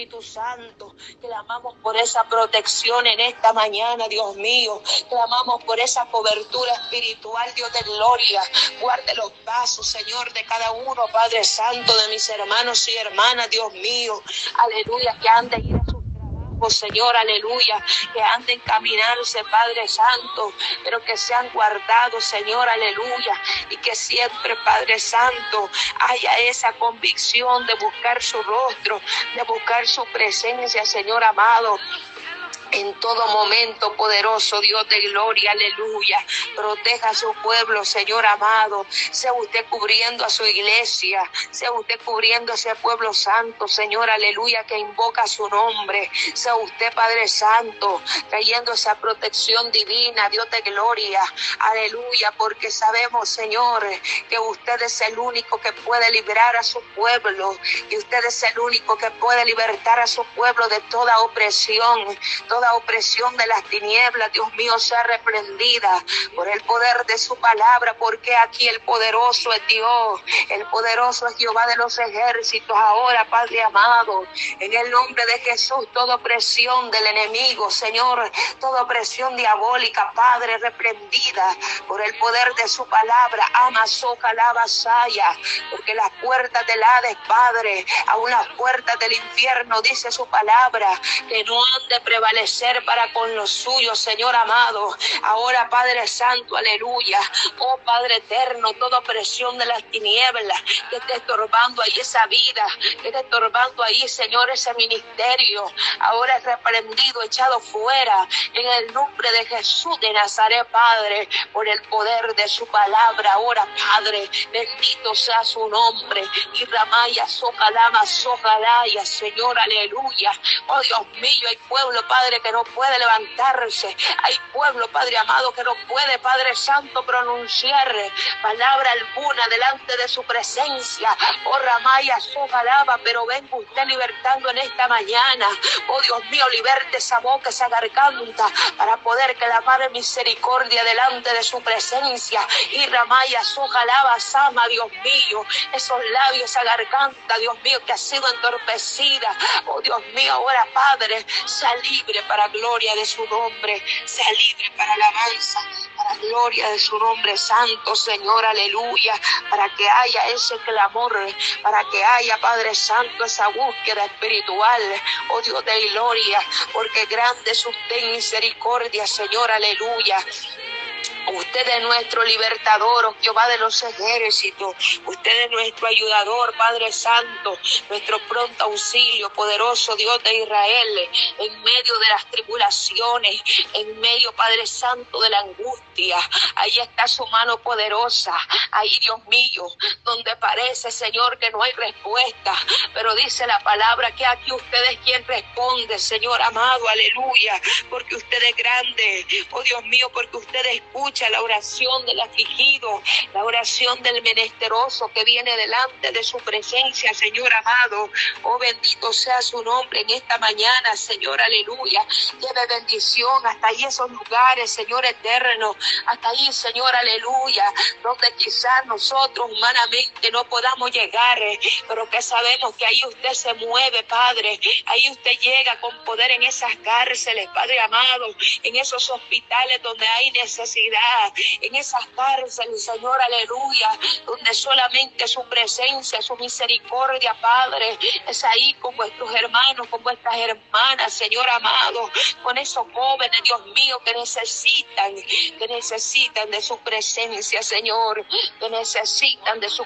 Espíritu Santo. Clamamos por esa protección en esta mañana, Dios mío. Clamamos por esa cobertura espiritual, Dios de gloria. Guarde los pasos, Señor, de cada uno, Padre Santo, de mis hermanos y hermanas, Dios mío. Aleluya, que han trabajos, Señor, aleluya. Que han de encaminarse, Padre Santo, pero que sean guardados, Señor, aleluya. Y que siempre, Padre Santo, haya esa convicción de buscar su rostro, de buscar su presencia, Señor amado en todo momento, poderoso Dios de gloria, aleluya. Proteja a su pueblo, Señor amado. Sea usted cubriendo a su iglesia, sea usted cubriendo a ese pueblo santo, Señor, aleluya, que invoca su nombre. Sea usted, Padre Santo, trayendo esa protección divina, Dios de gloria, aleluya, porque sabemos, Señor, que usted es el único que puede liberar a su pueblo, y usted es el único que puede libertar a su pueblo de toda opresión, toda opresión de las tinieblas, Dios mío, sea reprendida por el poder de su palabra, porque aquí el poderoso es Dios, el poderoso es Jehová de los ejércitos. Ahora, Padre amado, en el nombre de Jesús, toda opresión del enemigo, Señor, toda opresión diabólica, Padre, reprendida por el poder de su palabra. Ama, soca, lava, saya, porque las puertas del Hades, Padre, a unas puertas del infierno, dice su palabra, que no han de prevalecer ser para con los suyos, Señor amado. Ahora, Padre Santo, aleluya. Oh Padre eterno, toda opresión de las tinieblas que esté estorbando ahí esa vida, que esté estorbando ahí, Señor, ese ministerio. Ahora es reprendido, echado fuera en el nombre de Jesús de Nazaret, Padre, por el poder de su palabra. Ahora, Padre, bendito sea su nombre. Y Ramaya, Socalama, Socalaya, Señor, aleluya. Oh Dios mío, hay pueblo, Padre, que no puede levantarse. Hay pueblo, Padre amado, que no puede, Padre Santo, pronunciar palabra alguna delante de su presencia. Oh Ramaya, palabra, pero venga usted libertando en esta mañana. Oh Dios mío, liberte esa boca, esa garganta, para poder clamar en misericordia delante de su presencia. Y Ramaya, Sojalaba, Sama, Dios mío, esos labios, esa garganta, Dios mío, que ha sido entorpecida. Oh Dios mío, ahora Padre, sea libre para gloria de su nombre, sea libre para alabanza, para gloria de su nombre santo, Señor, aleluya, para que haya ese clamor, para que haya, Padre Santo, esa búsqueda espiritual, oh Dios de gloria, porque grande es usted misericordia, Señor, aleluya. Usted es nuestro libertador, oh Jehová de los ejércitos. Usted es nuestro ayudador, Padre Santo, nuestro pronto auxilio, poderoso Dios de Israel, en medio de las tribulaciones, en medio, Padre Santo, de la angustia. Ahí está su mano poderosa. Ahí, Dios mío, donde parece, Señor, que no hay respuesta. Pero dice la palabra que aquí usted es quien responde, Señor amado, aleluya, porque usted es grande. Oh Dios mío, porque usted escucha la oración del afligido, la oración del menesteroso que viene delante de su presencia, Señor amado. Oh, bendito sea su nombre en esta mañana, Señor, aleluya. Lleve bendición hasta ahí esos lugares, Señor eterno, hasta ahí, Señor, aleluya, donde quizás nosotros humanamente no podamos llegar, eh, pero que sabemos que ahí usted se mueve, Padre. Ahí usted llega con poder en esas cárceles, Padre amado, en esos hospitales donde hay necesidad en esas cárceles, Señor, aleluya, donde solamente su presencia, su misericordia, Padre, es ahí con vuestros hermanos, con vuestras hermanas, Señor amado, con esos jóvenes, Dios mío, que necesitan, que necesitan de su presencia, Señor, que necesitan de su,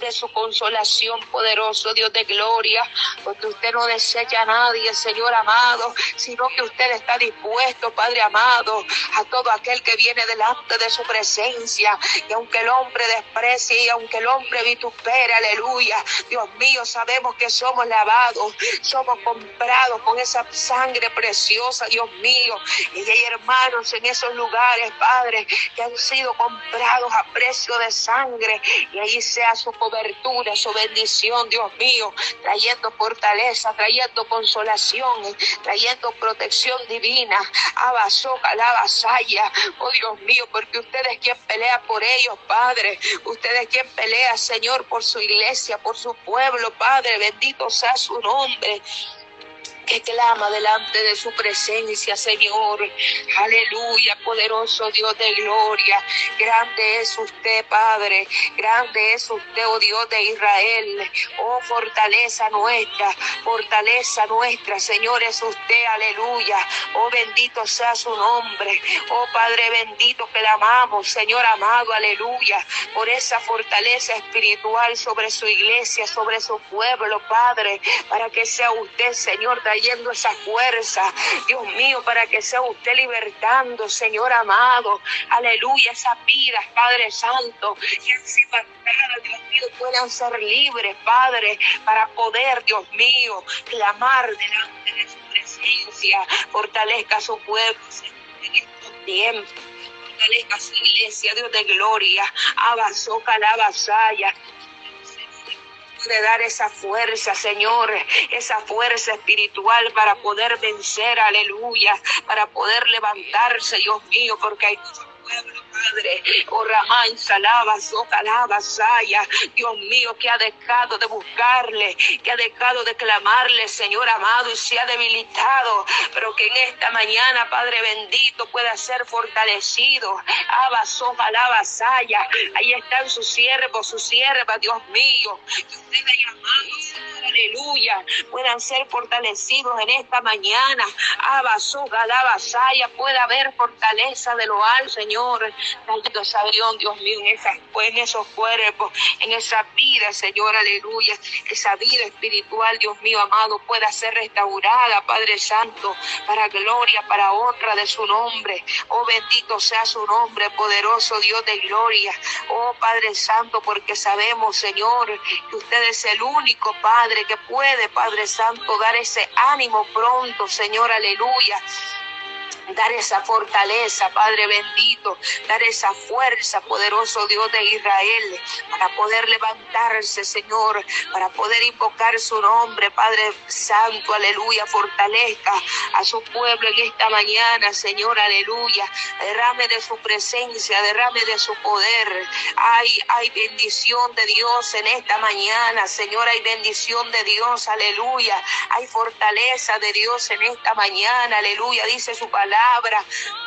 de su consolación, poderoso Dios de gloria, porque usted no desecha a nadie, Señor amado, sino que usted está dispuesto, Padre amado, a todo aquel que viene de la de su presencia. Y aunque el hombre desprecie y aunque el hombre vitupere, aleluya, Dios mío, sabemos que somos lavados, somos comprados con esa sangre preciosa, Dios mío. Y hay hermanos en esos lugares, Padre, que han sido comprados a precio de sangre. Y ahí sea su cobertura, su bendición, Dios mío, trayendo fortaleza, trayendo consolación, trayendo protección divina. Abasoca, la vasalla, oh Dios mío, porque usted es quien pelea por ellos, Padre. Usted es quien pelea, Señor, por su iglesia, por su pueblo, Padre. Bendito sea su nombre. Que clama delante de su presencia, Señor. Aleluya, poderoso Dios de gloria. Grande es usted, Padre. Grande es usted, oh Dios de Israel. Oh, fortaleza nuestra, fortaleza nuestra, Señor, es usted, aleluya. Oh, bendito sea su nombre. Oh, Padre bendito que le amamos, Señor amado, aleluya. Por esa fortaleza espiritual sobre su iglesia, sobre su pueblo, Padre, para que sea usted, Señor, trayendo esa fuerza, Dios mío, para que sea usted libertando, Señor amado, aleluya, esas vidas, Padre Santo, que han sido Dios mío, puedan ser libres, Padre, para poder, Dios mío, clamar delante de su presencia, fortalezca su pueblo, en estos tiempos. Fortalezca su iglesia, Dios de gloria, avanzó calabazaya, de dar esa fuerza, Señor, esa fuerza espiritual para poder vencer, aleluya, para poder levantarse, Dios mío, porque hay pueblos Padre. Oh, Ramán, Salaba, Socalaba, Saya. Dios mío, que ha dejado de buscarle, que ha dejado de clamarle, Señor amado, y se ha debilitado. Pero que en esta mañana, Padre bendito, pueda ser fortalecido. Abba, Socalaba, Saya. Ahí están sus siervos, sus siervas, Dios mío. Que usted ha llamado, Señor, aleluya. Puedan ser fortalecidos en esta mañana. Abba, Socalaba, Saya. Pueda haber fortaleza de lo alto, Señor. Maldito Dios mío, en, esas, en esos cuerpos, en esa vida, Señor, aleluya. Esa vida espiritual, Dios mío, amado, pueda ser restaurada, Padre Santo, para gloria, para honra de su nombre. Oh, bendito sea su nombre, poderoso Dios de gloria. Oh, Padre Santo, porque sabemos, Señor, que usted es el único Padre que puede, Padre Santo, dar ese ánimo pronto, Señor, aleluya dar esa fortaleza, Padre bendito, dar esa fuerza, poderoso Dios de Israel, para poder levantarse, Señor, para poder invocar su nombre, Padre Santo, aleluya, fortalezca a su pueblo en esta mañana, Señor, aleluya, derrame de su presencia, derrame de su poder, hay, hay bendición de Dios en esta mañana, Señor, hay bendición de Dios, aleluya, hay fortaleza de Dios en esta mañana, aleluya, dice su palabra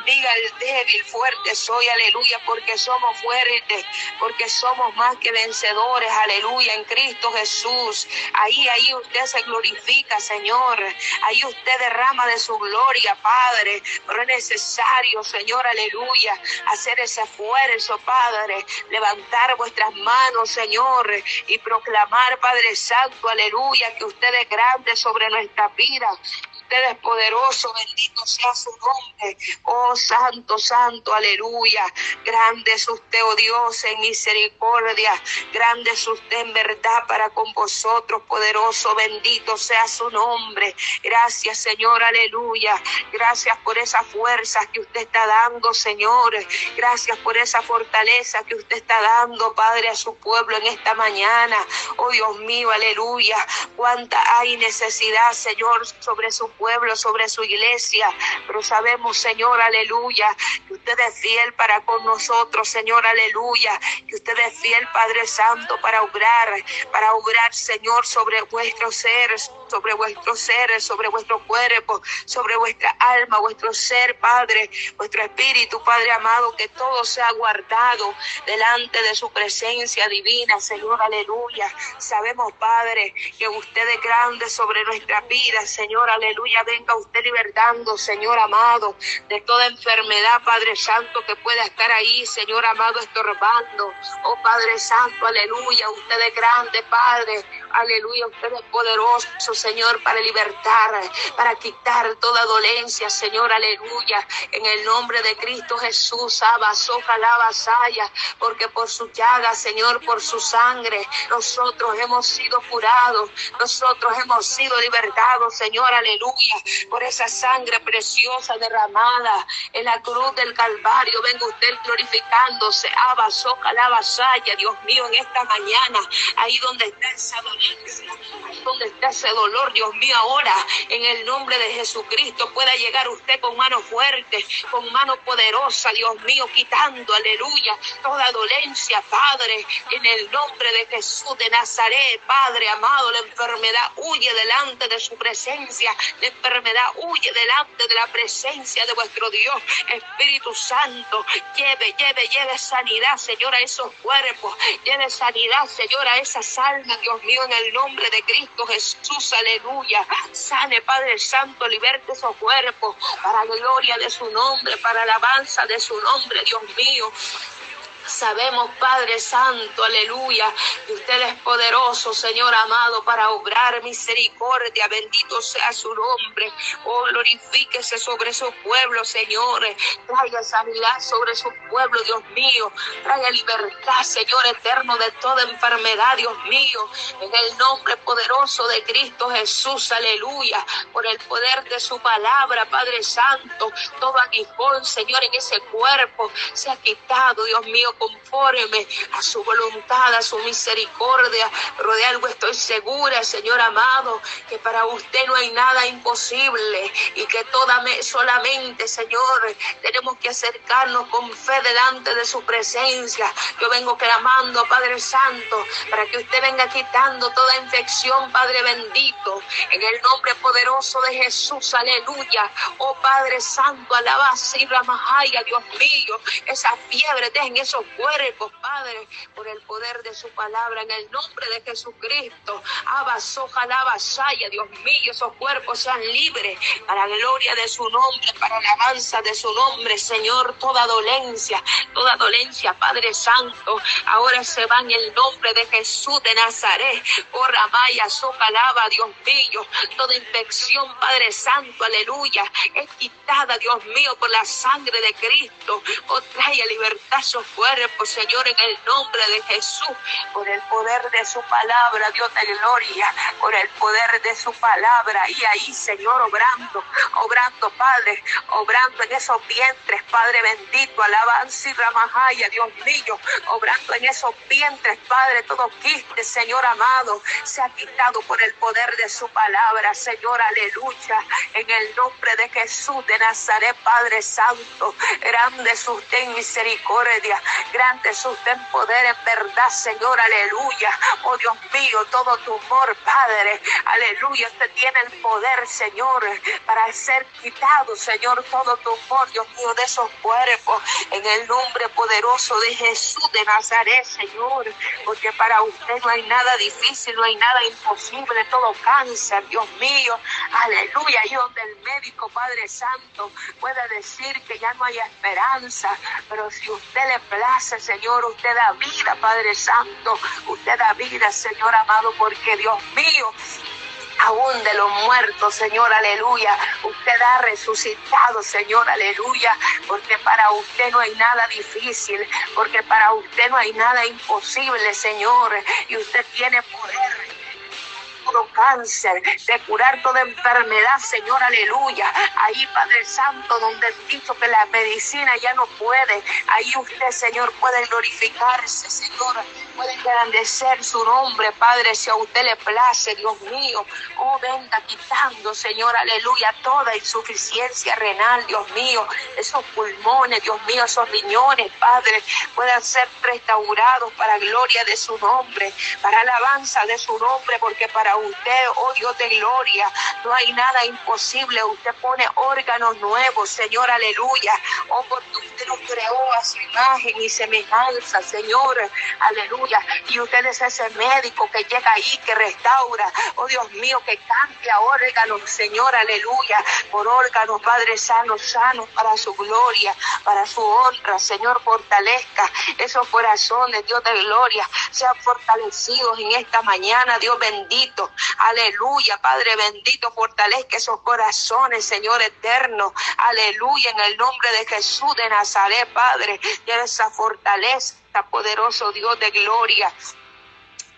Diga el débil, fuerte soy, aleluya, porque somos fuertes, porque somos más que vencedores, aleluya, en Cristo Jesús. Ahí, ahí usted se glorifica, Señor. Ahí usted derrama de su gloria, Padre. Pero es necesario, Señor, aleluya, hacer ese esfuerzo, Padre. Levantar vuestras manos, Señor, y proclamar, Padre Santo, aleluya, que usted es grande sobre nuestra vida es poderoso, bendito sea su nombre. Oh Santo, Santo, aleluya. Grande es usted, oh Dios, en misericordia. Grande es usted en verdad para con vosotros, poderoso, bendito sea su nombre. Gracias, Señor, aleluya. Gracias por esa fuerza que usted está dando, Señor. Gracias por esa fortaleza que usted está dando, Padre, a su pueblo en esta mañana. Oh Dios mío, aleluya. Cuánta hay necesidad, Señor, sobre su sobre su iglesia. Pero sabemos, Señor, aleluya, que usted es fiel para con nosotros, Señor, aleluya. Que usted es fiel, Padre Santo, para obrar, para obrar, Señor, sobre vuestros seres sobre vuestro ser, sobre vuestro cuerpo, sobre vuestra alma, vuestro ser, Padre, vuestro espíritu, Padre amado, que todo sea guardado delante de su presencia divina, Señor, aleluya. Sabemos, Padre, que usted es grande sobre nuestra vida, Señor, aleluya. Venga usted libertando, Señor amado, de toda enfermedad, Padre Santo, que pueda estar ahí, Señor amado, estorbando. Oh Padre Santo, aleluya. Usted es grande, Padre. Aleluya, usted es poderoso, Señor, para libertar, para quitar toda dolencia, Señor, aleluya. En el nombre de Cristo Jesús, soja la vasalla, porque por su llaga, Señor, por su sangre, nosotros hemos sido curados, nosotros hemos sido libertados, Señor, aleluya, por esa sangre preciosa derramada en la cruz del Calvario. Venga usted glorificándose, soja la vasalla, Dios mío, en esta mañana, ahí donde está esa dolencia donde está ese dolor, Dios mío, ahora en el nombre de Jesucristo pueda llegar usted con mano fuerte, con mano poderosa, Dios mío, quitando, aleluya, toda dolencia, Padre, en el nombre de Jesús de Nazaret, Padre amado, la enfermedad huye delante de su presencia, la enfermedad huye delante de la presencia de vuestro Dios, Espíritu Santo, lleve, lleve, lleve sanidad, Señor, a esos cuerpos, lleve sanidad, Señor, a esas almas, Dios mío, en el nombre de Cristo Jesús, aleluya. Sane, Padre Santo, liberte esos cuerpos para la gloria de su nombre, para alabanza de su nombre, Dios mío. Sabemos, Padre Santo, aleluya, que usted es poderoso, Señor amado, para obrar misericordia. Bendito sea su nombre. Oh, glorifíquese sobre su pueblo, Señor. Traiga sanidad sobre su pueblo, Dios mío. Traiga libertad, Señor eterno, de toda enfermedad, Dios mío. En el nombre poderoso de Cristo Jesús, aleluya. Por el poder de su palabra, Padre Santo, todo aguijón, Señor, en ese cuerpo se ha quitado, Dios mío conforme a su voluntad, a su misericordia. Pero de algo estoy segura, Señor amado, que para usted no hay nada imposible y que toda solamente, Señor, tenemos que acercarnos con fe delante de su presencia. Yo vengo clamando, Padre Santo, para que usted venga quitando toda infección, Padre bendito, en el nombre poderoso de Jesús, aleluya. Oh Padre Santo, alaba, Ramajaya, Dios mío, esa fiebre, dejen esos cuerpos, Padre, por el poder de su palabra, en el nombre de Jesucristo. Abasoja la vasalla, Dios mío, esos cuerpos sean libres para la gloria de su nombre, para la alabanza de su nombre, Señor, toda dolencia, toda dolencia, Padre Santo, ahora se va en el nombre de Jesús de Nazaret. Oh, Ramaya, socalaba, Dios mío, toda infección, Padre Santo, aleluya, es quitada, Dios mío, por la sangre de Cristo. Oh, trae libertad a sus cuerpos Señor, en el nombre de Jesús, por el poder de su palabra, Dios de gloria, por el poder de su palabra. Y ahí, Señor, obrando, obrando, Padre, obrando en esos vientres, Padre bendito, alabanza y ramajaya, Dios mío, obrando en esos vientres, Padre, todo quiste, Señor amado, se ha quitado por el poder de su palabra, Señor, aleluya, en el nombre de Jesús de Nazaret, Padre Santo, grande en misericordia, Grande es usted en poder, en verdad, Señor, aleluya. Oh Dios mío, todo tu amor, Padre, aleluya. Usted tiene el poder, Señor, para ser quitado, Señor, todo tu amor, Dios mío, de esos cuerpos. En el nombre poderoso de Jesús de Nazaret, Señor. Porque para usted no hay nada difícil, no hay nada imposible, todo cáncer, Dios mío. Aleluya. Y donde el médico, Padre Santo, puede decir que ya no hay esperanza, pero si usted le Señor. Usted da vida, Padre Santo. Usted da vida, Señor amado, porque Dios mío, aún de los muertos, Señor, aleluya. Usted ha resucitado, Señor, aleluya, porque para usted no hay nada difícil, porque para usted no hay nada imposible, Señor, y usted tiene poder todo cáncer, de curar toda enfermedad, Señor, aleluya. Ahí, Padre Santo, donde he dicho que la medicina ya no puede, ahí usted, Señor, puede glorificarse, Señor, puede engrandecer su nombre, Padre, si a usted le place, Dios mío. Oh, venga quitando, Señor, aleluya, toda insuficiencia renal, Dios mío, esos pulmones, Dios mío, esos riñones, Padre, puedan ser restaurados para gloria de su nombre, para alabanza de su nombre, porque para usted, oh Dios de gloria, no hay nada imposible. Usted pone órganos nuevos, Señor, aleluya. Oh, porque usted nos creó a su imagen y semejanza, Señor, aleluya. Y usted es ese médico que llega ahí, que restaura, oh Dios mío, que cambia órganos, Señor, aleluya, por órganos, Padre sano, sano, para su gloria, para su honra, Señor, fortalezca esos corazones, Dios de gloria, sean fortalecidos en esta mañana, Dios bendito. Aleluya, Padre bendito, fortalezca esos corazones, Señor eterno. Aleluya, en el nombre de Jesús de Nazaret, Padre, y esa fortaleza, poderoso Dios de gloria.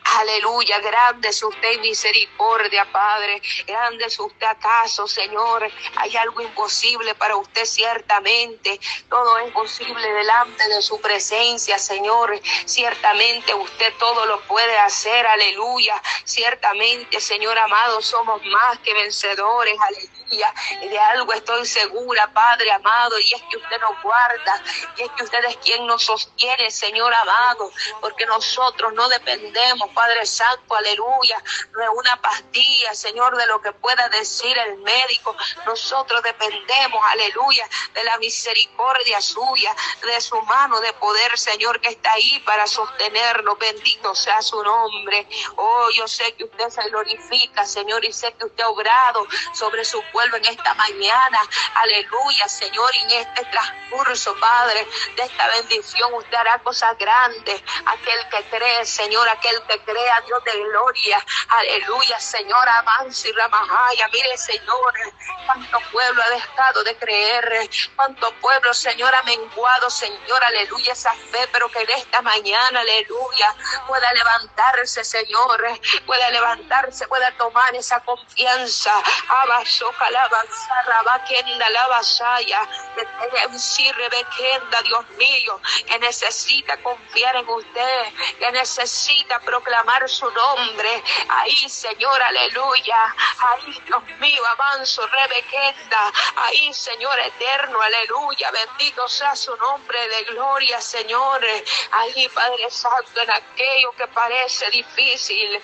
Aleluya, grande es usted misericordia, Padre. Grande es usted acaso, Señor. Hay algo imposible para usted ciertamente. Todo es posible delante de su presencia, Señor. Ciertamente usted todo lo puede hacer. Aleluya. Ciertamente, Señor amado, somos más que vencedores. Aleluya y de algo estoy segura, Padre amado, y es que usted nos guarda, y es que usted es quien nos sostiene, Señor amado, porque nosotros no dependemos, Padre Santo, aleluya, de una pastilla, Señor, de lo que pueda decir el médico. Nosotros dependemos, aleluya, de la misericordia suya, de su mano de poder, Señor, que está ahí para sostenernos. Bendito sea su nombre. Oh, yo sé que usted se glorifica, Señor, y sé que usted ha obrado sobre su pueblo en esta mañana. Aleluya, Señor, y en este transcurso, Padre, de esta bendición, usted hará cosas grandes. Aquel que cree, Señor, aquel que crea, Dios de gloria. Aleluya, Señor, avance y ramajaya. Mire, Señor, cuánto pueblo ha dejado de creer, cuánto pueblo, Señor, ha menguado, Señor, aleluya, esa fe, pero que en esta mañana, aleluya, pueda levantarse, Señor, pueda levantarse, pueda tomar esa confianza. Abasoja alabanza, Dios mío, que necesita confiar en usted, que necesita proclamar su nombre. Ahí, Señor, aleluya. Ahí, Dios mío, avanzo, rebequenda. Ahí, Señor eterno, aleluya. Bendito sea su nombre de gloria, Señor. Ahí, Padre Santo, en aquello que parece difícil.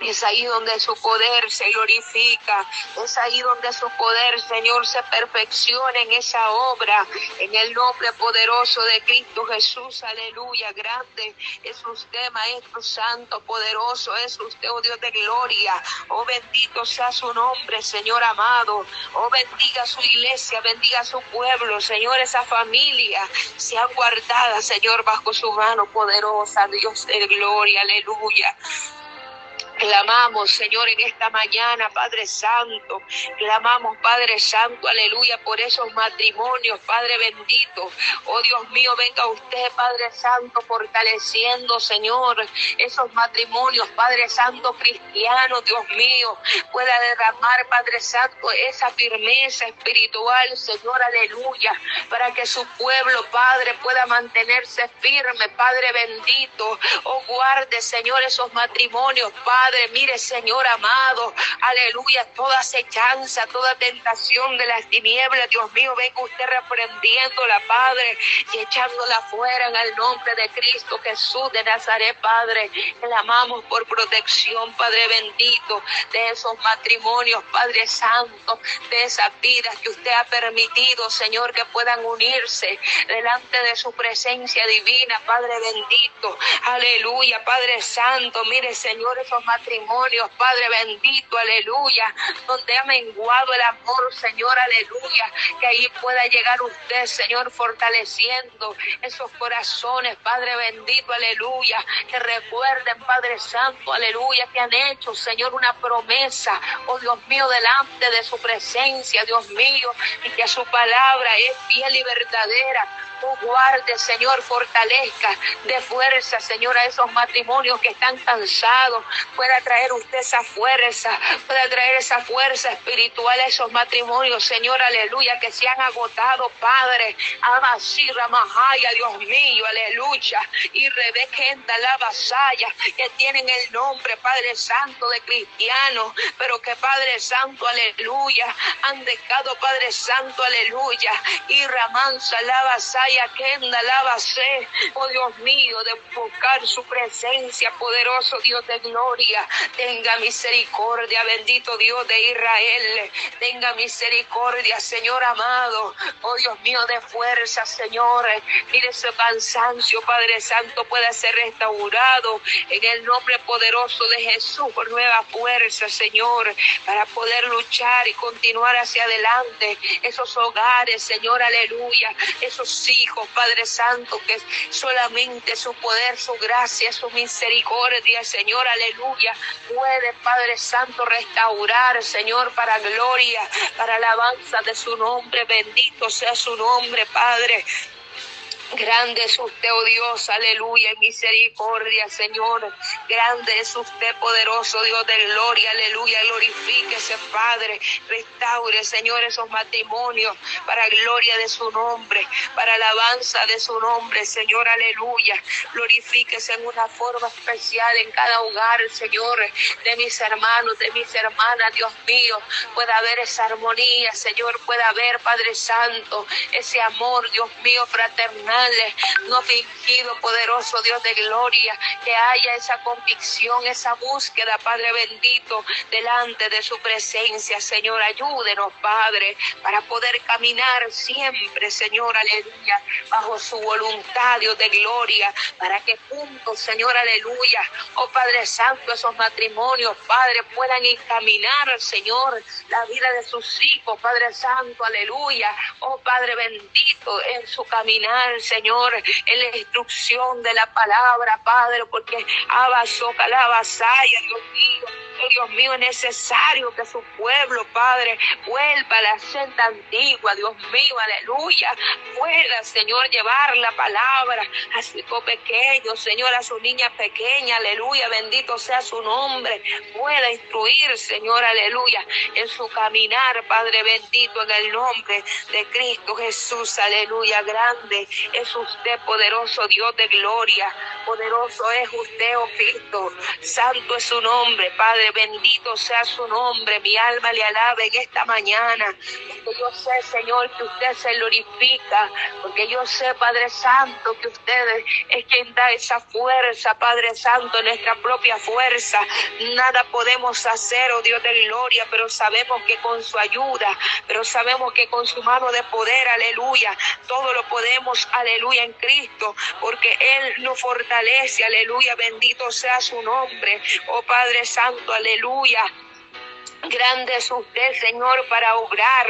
Es ahí donde su poder se glorifica. Es ahí donde su poder, Señor, se perfecciona en esa obra. En el nombre poderoso de Cristo Jesús. Aleluya. Grande es usted, Maestro Santo, poderoso es usted, oh Dios de gloria. Oh bendito sea su nombre, Señor amado. Oh bendiga su iglesia, bendiga su pueblo, Señor, esa familia. Sea guardada, Señor, bajo su mano poderosa. Dios de gloria. Aleluya. Clamamos, Señor, en esta mañana, Padre Santo. Clamamos, Padre Santo, aleluya, por esos matrimonios, Padre bendito. Oh Dios mío, venga usted, Padre Santo, fortaleciendo, Señor, esos matrimonios, Padre Santo cristiano, Dios mío, pueda derramar, Padre Santo, esa firmeza espiritual, Señor, aleluya, para que su pueblo, Padre, pueda mantenerse firme, Padre bendito. Oh, guarde, Señor, esos matrimonios, Padre Mire, Señor amado, aleluya, toda acechanza, toda tentación de las tinieblas, Dios mío, venga usted reprendiéndola, Padre, y echándola fuera en el nombre de Cristo Jesús de Nazaret, Padre. Clamamos por protección, Padre bendito, de esos matrimonios, Padre Santo, de esas vidas que usted ha permitido, Señor, que puedan unirse delante de su presencia divina, Padre bendito. Aleluya, Padre Santo, mire, Señor, esos matrimonios Padre bendito, aleluya, donde ha menguado el amor, Señor, aleluya, que ahí pueda llegar usted, Señor, fortaleciendo esos corazones, Padre bendito, aleluya, que recuerden, Padre Santo, aleluya, que han hecho, Señor, una promesa, oh Dios mío, delante de su presencia, Dios mío, y que su palabra es fiel y verdadera guarde, Señor, fortalezca de fuerza, Señor, a esos matrimonios que están cansados. Pueda traer usted esa fuerza, pueda traer esa fuerza espiritual a esos matrimonios, Señor, aleluya, que se han agotado, Padre. Amasirra Mahaya, Dios mío, aleluya. Y Rebequenda la vasalla, que tienen el nombre, Padre Santo, de cristiano, pero que Padre Santo, aleluya, han dejado, Padre Santo, aleluya. Y Ramansa la vasalla la oh Dios mío, de buscar su presencia, poderoso Dios de gloria. Tenga misericordia, bendito Dios de Israel. Tenga misericordia, Señor amado. Oh Dios mío, de fuerza, Señor. Mire su cansancio, Padre Santo, pueda ser restaurado en el nombre poderoso de Jesús por nueva fuerza, Señor, para poder luchar y continuar hacia adelante. Esos hogares, Señor, aleluya. Esos sí Padre Santo, que solamente su poder, su gracia, su misericordia, Señor, aleluya, puede, Padre Santo, restaurar, Señor, para gloria, para alabanza de su nombre, bendito sea su nombre, Padre. Grande es usted, oh Dios, aleluya, misericordia, Señor. Grande es usted, poderoso Dios de gloria, aleluya. Glorifíquese, Padre. Restaure, Señor, esos matrimonios para gloria de su nombre, para alabanza de su nombre, Señor, aleluya. Glorifíquese en una forma especial en cada hogar, Señor, de mis hermanos, de mis hermanas, Dios mío. Pueda haber esa armonía, Señor, pueda haber, Padre Santo, ese amor, Dios mío, fraternal no fingido, poderoso Dios de gloria, que haya esa convicción, esa búsqueda, Padre bendito, delante de su presencia, Señor, ayúdenos, Padre, para poder caminar siempre, Señor, aleluya, bajo su voluntad, Dios de gloria, para que juntos, Señor, aleluya, oh Padre Santo, esos matrimonios, Padre, puedan encaminar, Señor, la vida de sus hijos, Padre Santo, aleluya, oh Padre bendito, en su caminar, Señor, en la instrucción de la palabra, Padre, porque abaso, calabazaya, Dios mío. Dios mío, es necesario que su pueblo, Padre, vuelva a la senda antigua, Dios mío, aleluya. Pueda, Señor, llevar la palabra a su hijo pequeño, Señor, a su niña pequeña, aleluya. Bendito sea su nombre. Pueda instruir, Señor, aleluya, en su caminar, Padre bendito, en el nombre de Cristo Jesús, aleluya. Grande es usted, poderoso Dios de gloria. Poderoso es usted, oh Cristo. Santo es su nombre, Padre bendito sea su nombre. Mi alma le alabe en esta mañana. Porque yo sé, Señor, que usted se glorifica. Porque yo sé, Padre Santo, que usted es quien da esa fuerza, Padre Santo, nuestra propia fuerza. Nada podemos hacer, oh Dios de gloria, pero sabemos que con su ayuda, pero sabemos que con su mano de poder, aleluya, todo lo podemos, aleluya, en Cristo, porque Él nos fortalece, aleluya, bendito sea su nombre, oh Padre Santo, aleluya. Grande es usted, Señor, para obrar.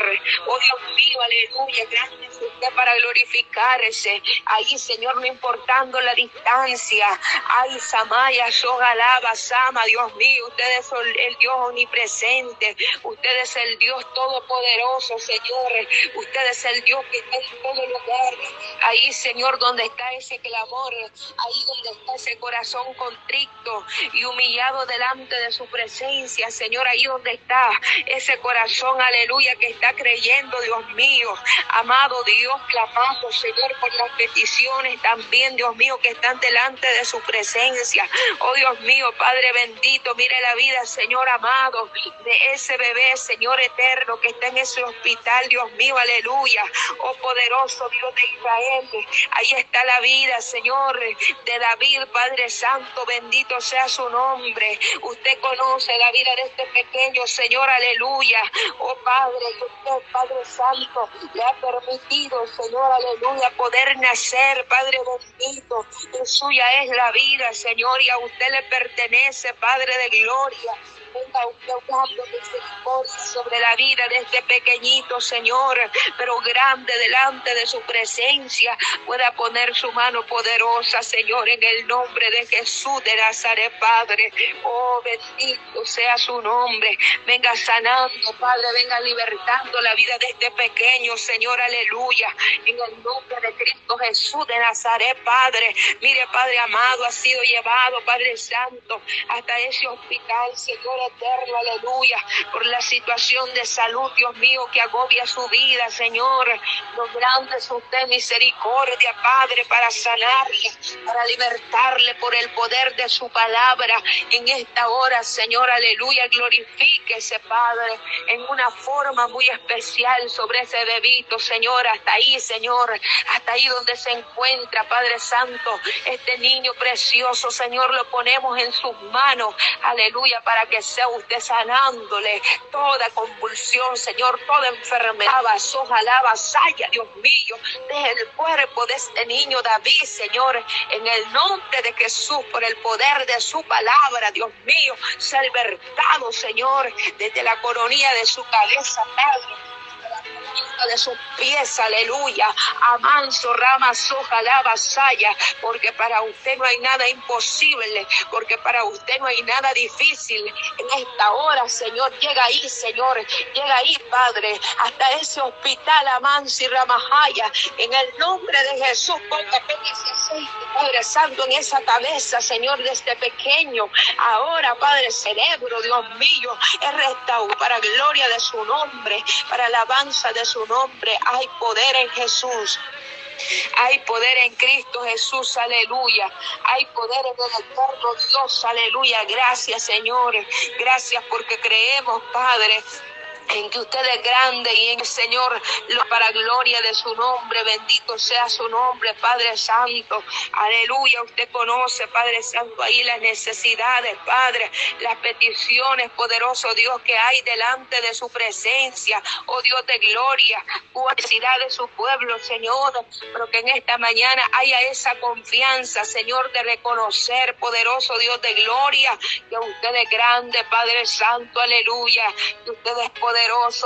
Oh Dios mío, aleluya. Grande usted para glorificarse. Ahí, Señor, no importando la distancia. Ay, Samaya, Sogalaba, Sama, Dios mío. Usted es el Dios omnipresente. Usted es el Dios todopoderoso, Señor. Usted es el Dios que está en todo lugar. Ahí, Señor, donde está ese clamor. Ahí donde está ese corazón contrito y humillado delante de su presencia, Señor. Ahí donde está ese corazón, aleluya, que está creyendo, Dios mío. Amado Dios, clamamos, Señor, por las peticiones también, Dios mío, que están delante de su presencia. Oh Dios mío, Padre bendito, mire la vida, Señor amado, de ese bebé, Señor eterno, que está en ese hospital, Dios mío, aleluya. Oh poderoso Dios de Israel, ahí está la vida, Señor, de David, Padre Santo, bendito sea su nombre. Usted conoce la vida de este pequeño Señor, aleluya. Oh Padre, que usted, Padre Santo, le ha permitido, Señor, aleluya, poder nacer, Padre bendito. Y suya es la vida, Señor, y a usted le pertenece, Padre de gloria venga usted hablando misericordia sobre la vida de este pequeñito Señor, pero grande delante de su presencia, pueda poner su mano poderosa, Señor, en el nombre de Jesús de Nazaret, Padre. Oh, bendito sea su nombre. Venga sanando, Padre, venga libertando la vida de este pequeño, Señor, aleluya. En el nombre de Cristo Jesús de Nazaret, Padre. Mire, Padre amado, ha sido llevado, Padre Santo, hasta ese hospital, Señor eterno, aleluya, por la situación de salud, Dios mío, que agobia su vida, Señor. Los grandes usted misericordia, Padre, para sanarle, para libertarle por el poder de su palabra en esta hora, Señor, aleluya. Glorifíquese, Padre, en una forma muy especial sobre ese bebito, Señor, hasta ahí, Señor, hasta ahí donde se encuentra, Padre Santo, este niño precioso, Señor, lo ponemos en sus manos, aleluya, para que sea usted sanándole toda convulsión, Señor, toda enfermedad, ojalá vasalla, Dios mío, desde el cuerpo de este niño David, Señor, en el nombre de Jesús, por el poder de su palabra, Dios mío, sea libertado, Señor, desde la coronilla de su cabeza, Padre de sus pies, aleluya. Amanso, rama, soja, lava, saya, porque para usted no hay nada imposible, porque para usted no hay nada difícil. En esta hora, Señor, llega ahí, Señor, llega ahí, Padre, hasta ese hospital, Amanso y Ramajaya, en el nombre de Jesús, ponga ese aceite, Padre Santo, en esa cabeza, Señor, de este pequeño. Ahora, Padre, cerebro, Dios mío, es restaurado para gloria de su nombre, para alabanza de su nombre. Hay poder en Jesús. Hay poder en Cristo Jesús, aleluya. Hay poder en el eterno Dios, aleluya. Gracias, Señor. Gracias porque creemos, Padre en que usted es grande y en el Señor, para gloria de su nombre, bendito sea su nombre, Padre Santo, aleluya, usted conoce, Padre Santo, ahí las necesidades, Padre, las peticiones, poderoso Dios, que hay delante de su presencia, oh Dios de gloria, necesidad de su pueblo, Señor, pero que en esta mañana haya esa confianza, Señor, de reconocer, poderoso Dios de gloria, que usted es grande, Padre Santo, aleluya, que usted es poderoso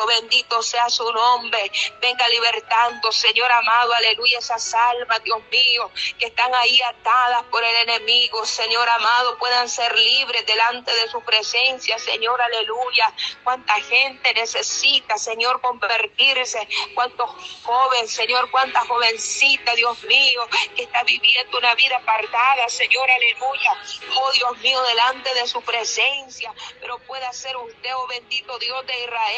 bendito sea su nombre. Venga libertando, Señor amado, aleluya, esas almas, Dios mío, que están ahí atadas por el enemigo, Señor amado, puedan ser libres delante de su presencia, Señor, aleluya. Cuánta gente necesita, Señor, convertirse, cuántos jóvenes, Señor, cuánta jovencita, Dios mío, que está viviendo una vida apartada, Señor, aleluya. Oh Dios mío, delante de su presencia, pero pueda ser usted, oh bendito Dios de Israel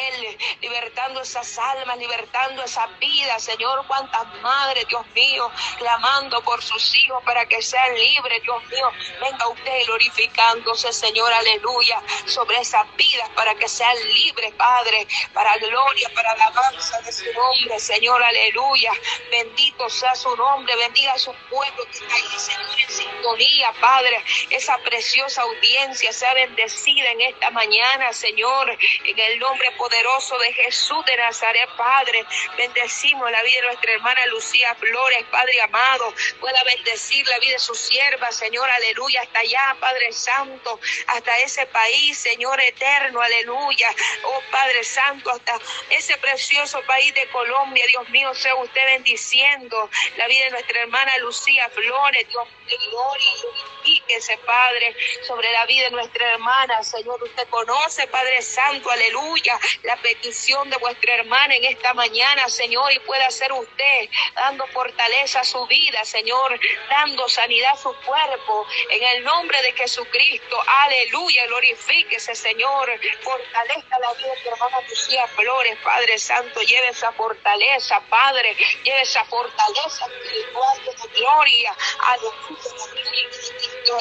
libertando esas almas, libertando esa vida, Señor, cuántas madres, Dios mío, clamando por sus hijos para que sean libres, Dios mío, venga usted glorificándose, Señor, aleluya, sobre esas vidas para que sean libres, Padre, para gloria, para alabanza de su nombre, Señor, aleluya, bendito sea su nombre, bendiga a su pueblo que está ahí, Señor, en sintonía, Padre, esa preciosa audiencia sea bendecida en esta mañana, Señor, en el nombre poderoso poderoso de Jesús de Nazaret, Padre. Bendecimos la vida de nuestra hermana Lucía Flores, Padre amado. Pueda bendecir la vida de su sierva, Señor, aleluya, hasta allá, Padre Santo, hasta ese país, Señor eterno, aleluya. Oh Padre Santo, hasta ese precioso país de Colombia, Dios mío, sea usted bendiciendo la vida de nuestra hermana Lucía Flores, Dios gloria, glorifíquese, Padre, sobre la vida de nuestra hermana, Señor. Usted conoce, Padre Santo, aleluya, la petición de vuestra hermana en esta mañana, Señor, y pueda ser usted dando fortaleza a su vida, Señor, dando sanidad a su cuerpo, en el nombre de Jesucristo, aleluya, glorifíquese, Señor, fortalezca la vida de tu hermana Lucía Flores, Padre Santo, lleve esa fortaleza, Padre, lleve esa fortaleza espiritual de gloria, aleluya,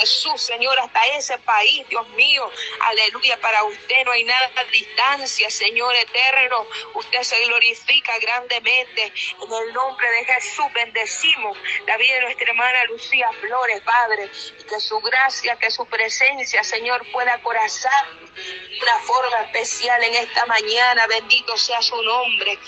Jesús, Señor, hasta ese país, Dios mío, aleluya, para usted no hay nada a distancia, Señor. Eterno, usted se glorifica grandemente. En el nombre de Jesús bendecimos la vida de nuestra hermana Lucía Flores, Padre, y que su gracia, que su presencia, Señor, pueda corazar de una forma especial en esta mañana. Bendito sea su nombre.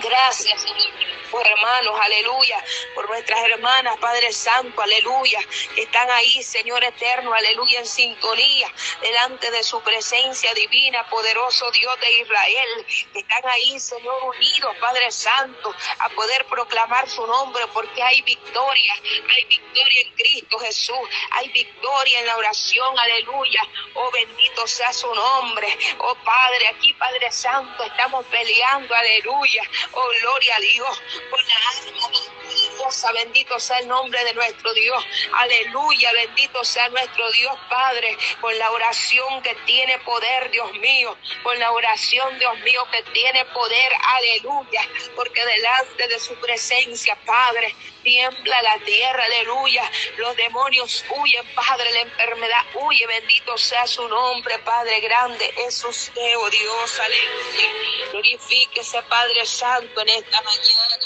Gracias, Señor por hermanos, aleluya, por nuestras hermanas, Padre Santo, aleluya, que están ahí, Señor eterno, aleluya, en sintonía, delante de su presencia divina, poderoso Dios de Israel, que están ahí, Señor, unidos, Padre Santo, a poder proclamar su nombre, porque hay victoria, hay victoria en Cristo Jesús, hay victoria en la oración, aleluya, oh bendito sea su nombre, oh Padre, aquí Padre Santo, estamos peleando, aleluya, oh gloria a Dios, con poderosa. Bendito sea el nombre de nuestro Dios. Aleluya. Bendito sea nuestro Dios Padre. Con la oración que tiene poder, Dios mío. Con la oración, Dios mío, que tiene poder. Aleluya. Porque delante de su presencia, Padre, tiembla la tierra, aleluya. Los demonios huyen, Padre, la enfermedad huye, bendito sea su nombre, Padre grande, es usted, oh Dios, aleluya. Glorifíquese, Padre Santo, en esta mañana,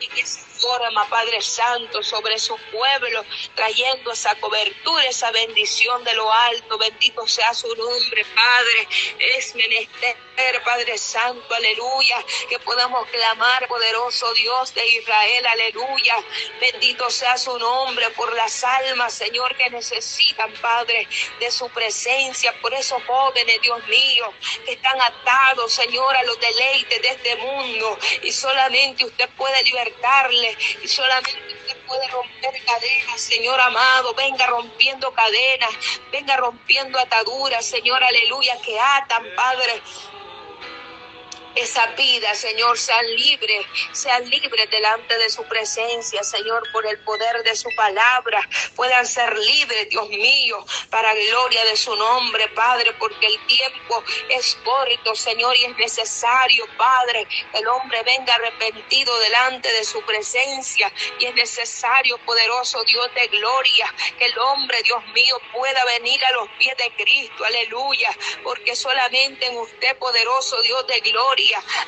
en esa forma, Padre Padre Santo, sobre su pueblo, trayendo esa cobertura, esa bendición de lo alto. Bendito sea su nombre, Padre. Es menester, Padre Santo, aleluya, que podamos clamar, poderoso Dios de Israel, aleluya. Bendito sea su nombre por las almas, Señor, que necesitan, Padre, de su presencia, por esos jóvenes, Dios mío, que están atados, Señor, a los deleites de este mundo y solamente usted puede libertarle y solamente usted puede romper cadenas, Señor amado, venga rompiendo cadenas, venga rompiendo ataduras, Señor, aleluya, que atan, Padre, esa vida, Señor, sean libres, sean libres delante de su presencia, Señor, por el poder de su palabra, puedan ser libres, Dios mío, para gloria de su nombre, Padre, porque el tiempo es corto, Señor, y es necesario, Padre, que el hombre venga arrepentido delante de su presencia, y es necesario, poderoso Dios de gloria, que el hombre, Dios mío, pueda venir a los pies de Cristo, aleluya, porque solamente en usted, poderoso Dios de gloria,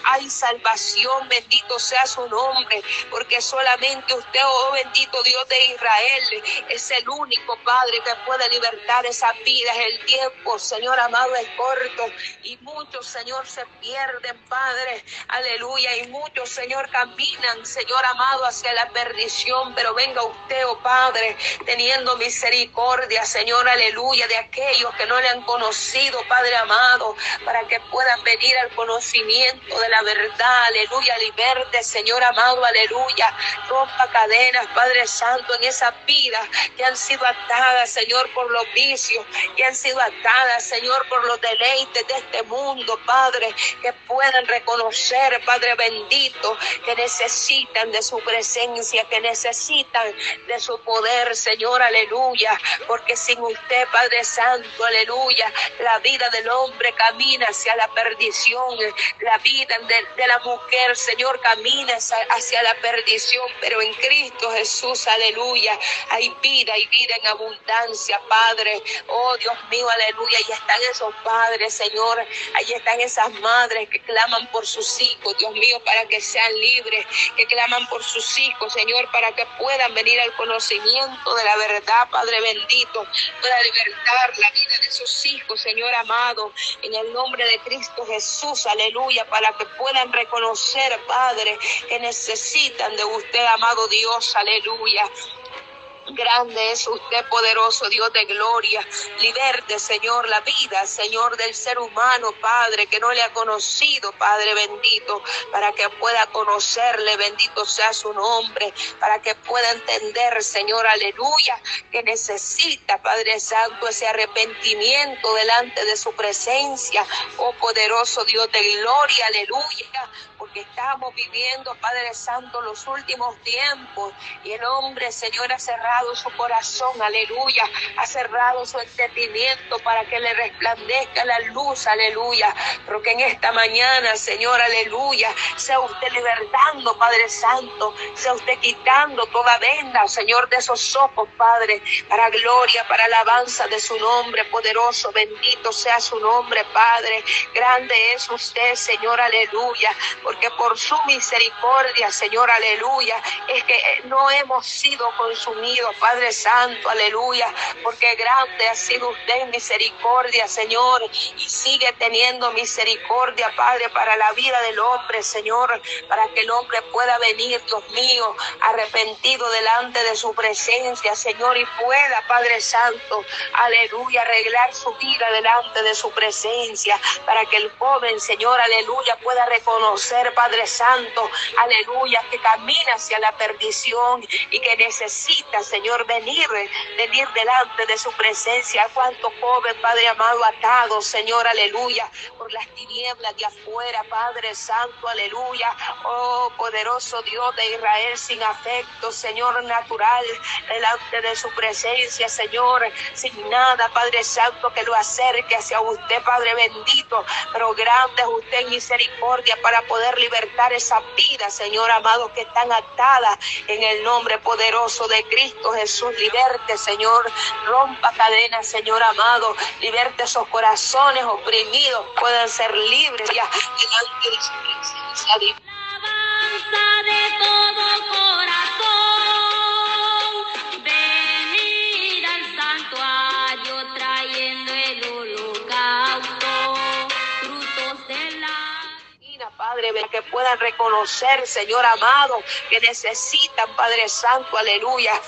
hay salvación, bendito sea su nombre, porque solamente usted, oh bendito Dios de Israel, es el único Padre que puede libertar esa vida. Es el tiempo, Señor amado, es corto y muchos, Señor, se pierden, Padre, aleluya, y muchos, Señor, caminan, Señor amado, hacia la perdición, pero venga usted, oh Padre, teniendo misericordia, Señor, aleluya, de aquellos que no le han conocido, Padre amado, para que puedan venir al conocimiento de la verdad, aleluya, liberte, Señor amado, aleluya, rompa cadenas, Padre Santo, en esas vidas que han sido atadas, Señor, por los vicios, que han sido atadas, Señor, por los deleites de este mundo, Padre, que puedan reconocer, Padre bendito, que necesitan de su presencia, que necesitan de su poder, Señor, aleluya, porque sin usted, Padre Santo, aleluya, la vida del hombre camina hacia la perdición, la vida de, la mujer, Señor, camina hacia la perdición, pero en Cristo Jesús, aleluya, hay vida, hay vida en abundancia, Padre. Oh Dios mío, aleluya, ahí están esos padres, Señor, ahí están esas madres que claman por sus hijos, Dios mío, para que sean libres, que claman por sus hijos, Señor, para que puedan venir al conocimiento de la verdad, Padre bendito, para libertar la vida de sus hijos, Señor amado, en el nombre de Cristo Jesús, aleluya para que puedan reconocer, Padre, que necesitan de usted, amado Dios, aleluya. Grande es usted, poderoso Dios de gloria. Liberte, Señor, la vida, Señor, del ser humano, Padre, que no le ha conocido, Padre bendito, para que pueda conocerle, bendito sea su nombre, para que pueda entender, Señor, aleluya, que necesita, Padre Santo, ese arrepentimiento delante de su presencia, oh poderoso Dios de gloria, aleluya porque estamos viviendo, Padre Santo, los últimos tiempos y el hombre, Señor, ha cerrado su corazón, aleluya, ha cerrado su entendimiento para que le resplandezca la luz, aleluya, pero que en esta mañana, Señor, aleluya, sea usted libertando, Padre Santo, sea usted quitando toda venda, Señor, de esos ojos, Padre, para gloria, para alabanza de su nombre poderoso, bendito sea su nombre, Padre, grande es usted, Señor, aleluya, porque por su misericordia, Señor, aleluya, es que no hemos sido consumidos, Padre Santo, aleluya, porque grande ha sido usted en misericordia, Señor, y sigue teniendo misericordia, Padre, para la vida del hombre, Señor, para que el hombre pueda venir, Dios mío, arrepentido delante de su presencia, Señor, y pueda, Padre Santo, aleluya, arreglar su vida delante de su presencia, para que el joven, Señor, aleluya, pueda reconocer Padre Santo, aleluya, que camina hacia la perdición y que necesita, Señor, venir, venir delante de su presencia. Cuánto joven, Padre amado, atado, Señor, aleluya, por las tinieblas de afuera, Padre Santo, aleluya. Oh, poderoso Dios de Israel, sin afecto, Señor, natural, delante de su presencia, Señor, sin nada, Padre Santo, que lo acerque hacia usted, Padre bendito, pero grande es usted en misericordia para poder libertar esa vida, Señor amado, que están atadas en el nombre poderoso de Cristo Jesús, liberte, Señor, rompa cadenas, Señor amado, liberte esos corazones oprimidos, puedan ser libres ya. Delante de su presencia de todo corazón, venir al santuario trayendo el holocausto, frutos de la... Padre, que puedan reconocer, Señor amado, que necesitan, Padre Santo, aleluya,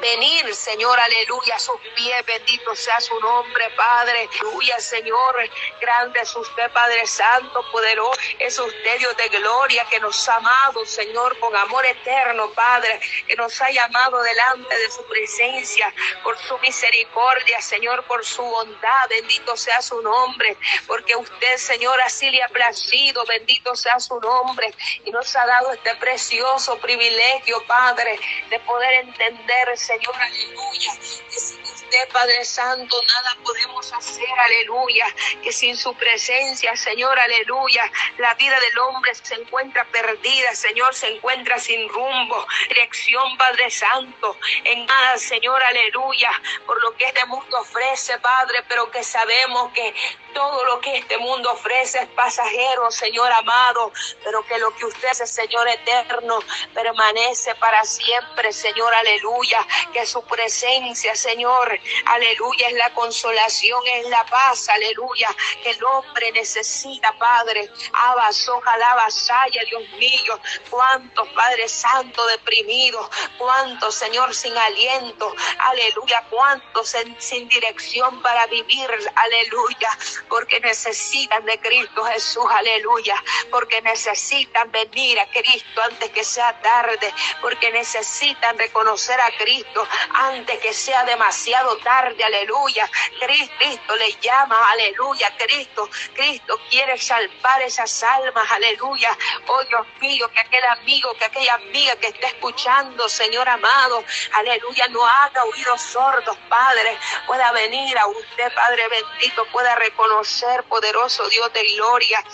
venir, Señor, aleluya, a sus pies, bendito sea su nombre, Padre, aleluya, Señor, grande es usted, Padre Santo, poderoso, es usted, Dios de gloria, que nos ha amado, Señor, con amor eterno, Padre, que nos ha llamado delante de su presencia, por su misericordia, Señor, por su bondad, bendito sea su nombre, porque usted, Señor, así le ha placido, bendito sea su nombre, y nos ha dado este precioso privilegio, Padre, de poder entender, Señor, aleluya. Que sin usted, Padre Santo, nada podemos hacer, aleluya. Que sin su presencia, Señor, aleluya, la vida del hombre se encuentra perdida, Señor, se encuentra sin rumbo, dirección, Padre Santo. En nada, Señor, aleluya, por lo que este mundo ofrece, Padre, pero que sabemos que todo lo que este mundo ofrece es pasajero, Señor amado, pero que lo que usted es, Señor eterno, permanece para siempre, Señor, aleluya. Que su presencia, Señor, aleluya, es la consolación, es la paz, aleluya, que el hombre necesita, Padre. Abas, ojalá vasalla, Dios mío, cuántos, Padre Santo, deprimidos, cuántos, Señor, sin aliento, aleluya, cuántos sin dirección para vivir, aleluya, porque necesitan de Cristo Jesús, aleluya, porque necesitan venir a Cristo antes que sea tarde, porque necesitan reconocer a Cristo antes que sea demasiado tarde, aleluya. Cristo le llama, aleluya, Cristo, Cristo quiere salvar esas almas, aleluya. Oh Dios mío, que aquel amigo, que aquella amiga que está escuchando, Señor amado, aleluya, no haga oídos sordos, Padre, pueda venir a usted, Padre bendito, pueda reconocer, poderoso Dios de gloria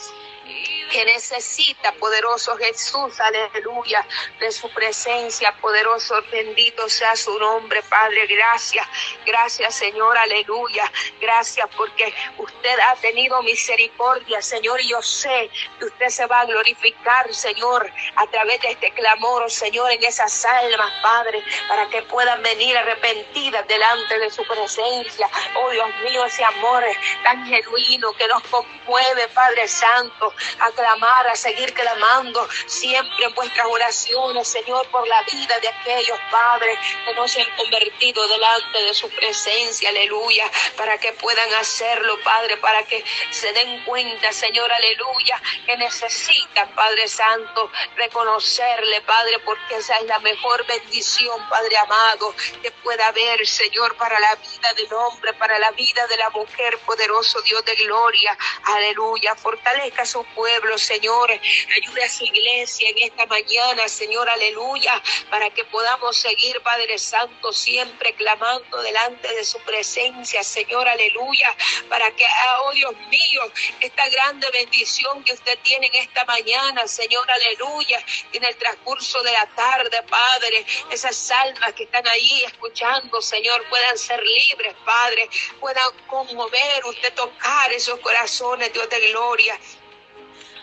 que necesita, poderoso Jesús, aleluya, de su presencia, poderoso, bendito sea su nombre, Padre, gracias, gracias Señor, aleluya, gracias porque usted ha tenido misericordia, Señor, y yo sé que usted se va a glorificar, Señor, a través de este clamor, Señor, en esas almas, Padre, para que puedan venir arrepentidas delante de su presencia, oh Dios mío, ese amor tan genuino que nos conmueve, Padre Santo, a clamar, a seguir clamando siempre vuestras oraciones, Señor, por la vida de aquellos padres que no se han convertido delante de su presencia, aleluya, para que puedan hacerlo, Padre, para que se den cuenta, Señor, aleluya, que necesitan, Padre Santo, reconocerle, Padre, porque esa es la mejor bendición, Padre amado, que pueda haber, Señor, para la vida del hombre, para la vida de la mujer, poderoso Dios de gloria, aleluya, fortalezca su pueblo, Señor. Ayude a su iglesia en esta mañana, Señor, aleluya, para que podamos seguir, Padre Santo, siempre clamando delante de su presencia, Señor, aleluya, para que, ah, oh Dios mío, esta grande bendición que usted tiene en esta mañana, Señor, aleluya, en el transcurso de la tarde, Padre, esas almas que están ahí escuchando, Señor, puedan ser libres, Padre, puedan conmover, usted tocar esos corazones, Dios de gloria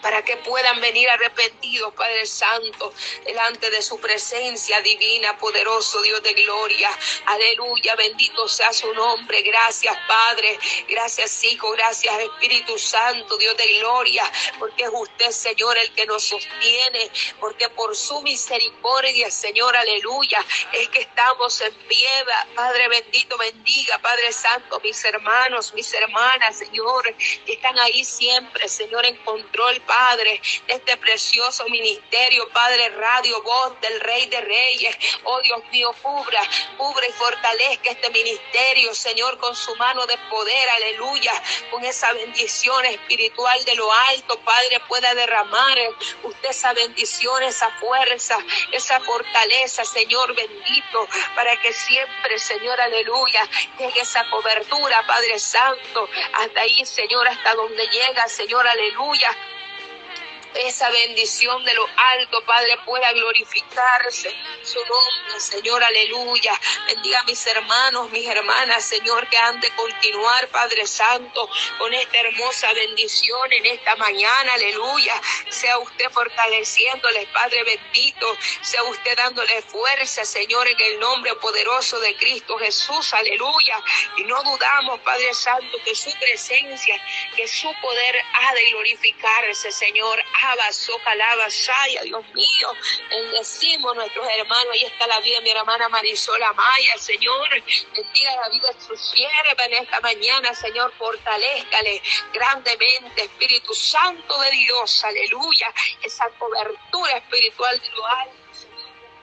para que puedan venir arrepentidos, Padre Santo, delante de su presencia divina, poderoso Dios de gloria. Aleluya, bendito sea su nombre. Gracias, Padre. Gracias, Hijo. Gracias, Espíritu Santo, Dios de gloria, porque es usted, Señor, el que nos sostiene, porque por su misericordia, Señor, aleluya, es que estamos en pie. Padre bendito, bendiga, Padre Santo, mis hermanos, mis hermanas, Señor, que están ahí siempre, Señor, en control, Padre, de este precioso ministerio, Padre, radio, voz del Rey de Reyes. Oh Dios mío, cubra, cubra y fortalezca este ministerio, Señor, con su mano de poder, aleluya, con esa bendición espiritual de lo alto, Padre, pueda derramar usted esa bendición, esa fuerza, esa fortaleza, Señor bendito, para que siempre, Señor, aleluya, llegue esa cobertura, Padre Santo, hasta ahí, Señor, hasta donde llega, Señor, aleluya esa bendición de lo alto, Padre, pueda glorificarse su nombre, Señor, aleluya. Bendiga a mis hermanos, mis hermanas, Señor, que han de continuar, Padre Santo, con esta hermosa bendición en esta mañana, aleluya. Sea usted fortaleciéndoles, Padre bendito, sea usted dándole fuerza, Señor, en el nombre poderoso de Cristo Jesús, aleluya. Y no dudamos, Padre Santo, que su presencia, que su poder ha de glorificarse, Señor, Dios mío. Bendecimos nuestros hermanos. Ahí está la vida de mi hermana Marisol Amaya, Señor. Bendiga la vida de su sierva en esta mañana, Señor. Fortalezcale grandemente, Espíritu Santo de Dios. Aleluya. Esa cobertura espiritual de lo alto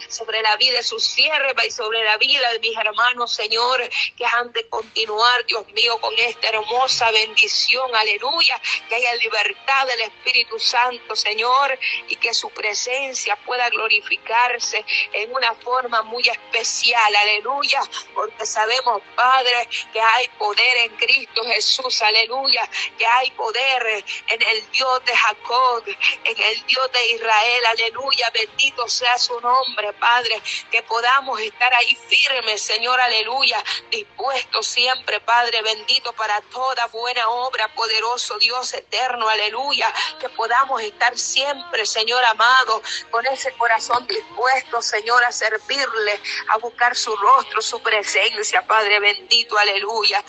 sobre la vida de su sierva y sobre la vida de mis hermanos, Señor, que han de continuar, Dios mío, con esta hermosa bendición, aleluya, que haya libertad del Espíritu Santo, Señor, y que su presencia pueda glorificarse en una forma muy especial, aleluya, porque sabemos, Padre, que hay poder en Cristo Jesús, aleluya, que hay poder en el Dios de Jacob, en el Dios de Israel, aleluya, bendito sea su nombre, Padre, que podamos estar ahí firmes, Señor, aleluya, dispuestos siempre, Padre bendito, para toda buena obra, poderoso Dios eterno, aleluya, que podamos estar siempre, Señor amado, con ese corazón dispuesto, Señor, a servirle, a buscar su rostro, su presencia, Padre bendito, aleluya.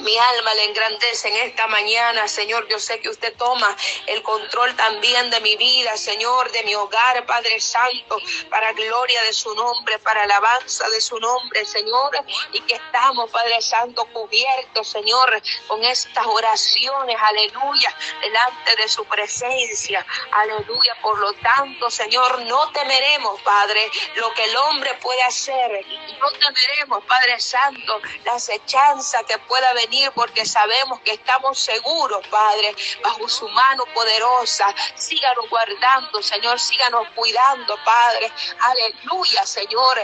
Mi alma le engrandece en esta mañana, Señor. Yo sé que usted toma el control también de mi vida, Señor, de mi hogar, Padre Santo, para gloria de su nombre, para alabanza de su nombre, Señor. Y que estamos, Padre Santo, cubiertos, Señor, con estas oraciones, aleluya, delante de su presencia, aleluya. Por lo tanto, Señor, no temeremos, Padre, lo que el hombre puede hacer. No temeremos, Padre Santo, la acechanza que pueda venir porque sabemos que estamos seguros, Padre, bajo su mano poderosa. Síganos guardando, Señor, síganos cuidando, Padre. Aleluya, Señor.